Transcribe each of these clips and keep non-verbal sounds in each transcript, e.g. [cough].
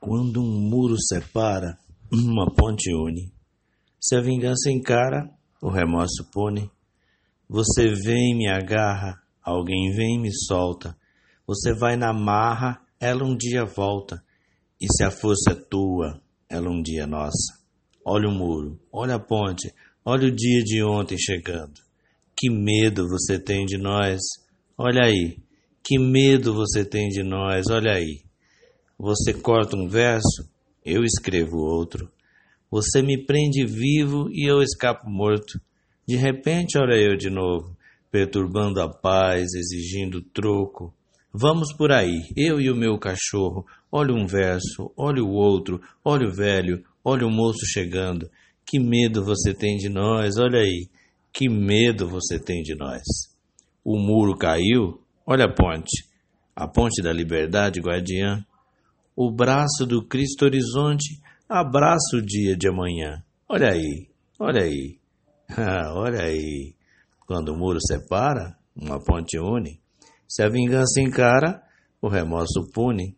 Quando um muro separa, uma ponte une. Se a vingança encara, o remorso pune. Você vem me agarra, alguém vem me solta. Você vai na marra, ela um dia volta. E se a força é tua, ela um dia é nossa. Olha o muro, olha a ponte, olha o dia de ontem chegando. Que medo você tem de nós, olha aí. Que medo você tem de nós, olha aí. Você corta um verso, eu escrevo outro. Você me prende vivo e eu escapo morto. De repente, olha eu de novo, perturbando a paz, exigindo troco. Vamos por aí, eu e o meu cachorro. Olha um verso, olha o outro, olha o velho, olha o moço chegando. Que medo você tem de nós, olha aí. Que medo você tem de nós. O muro caiu, olha a ponte. A ponte da liberdade guardiã o braço do Cristo horizonte abraça o dia de amanhã. Olha aí, olha aí, [laughs] olha aí. Quando o muro separa, uma ponte une. Se a vingança encara, o remorso pune.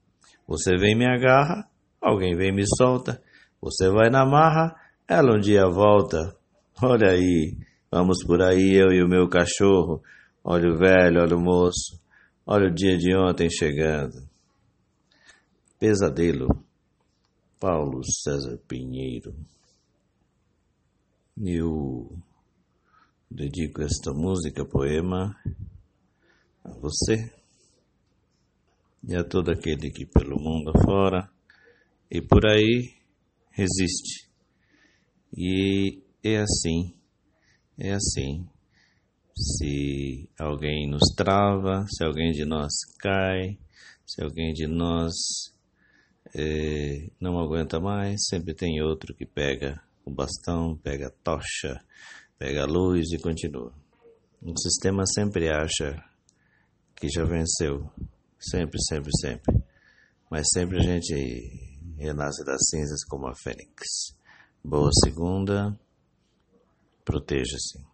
Você vem me agarra, alguém vem me solta. Você vai na marra, ela um dia volta. Olha aí, vamos por aí, eu e o meu cachorro. Olha o velho, olha o moço. Olha o dia de ontem chegando. Pesadelo, Paulo César Pinheiro. Eu dedico esta música, poema, a você e a todo aquele que pelo mundo afora e por aí resiste. E é assim, é assim. Se alguém nos trava, se alguém de nós cai, se alguém de nós é, não aguenta mais, sempre tem outro que pega o bastão, pega a tocha, pega a luz e continua. O sistema sempre acha que já venceu, sempre, sempre, sempre. Mas sempre a gente renasce das cinzas como a fênix. Boa segunda, proteja-se.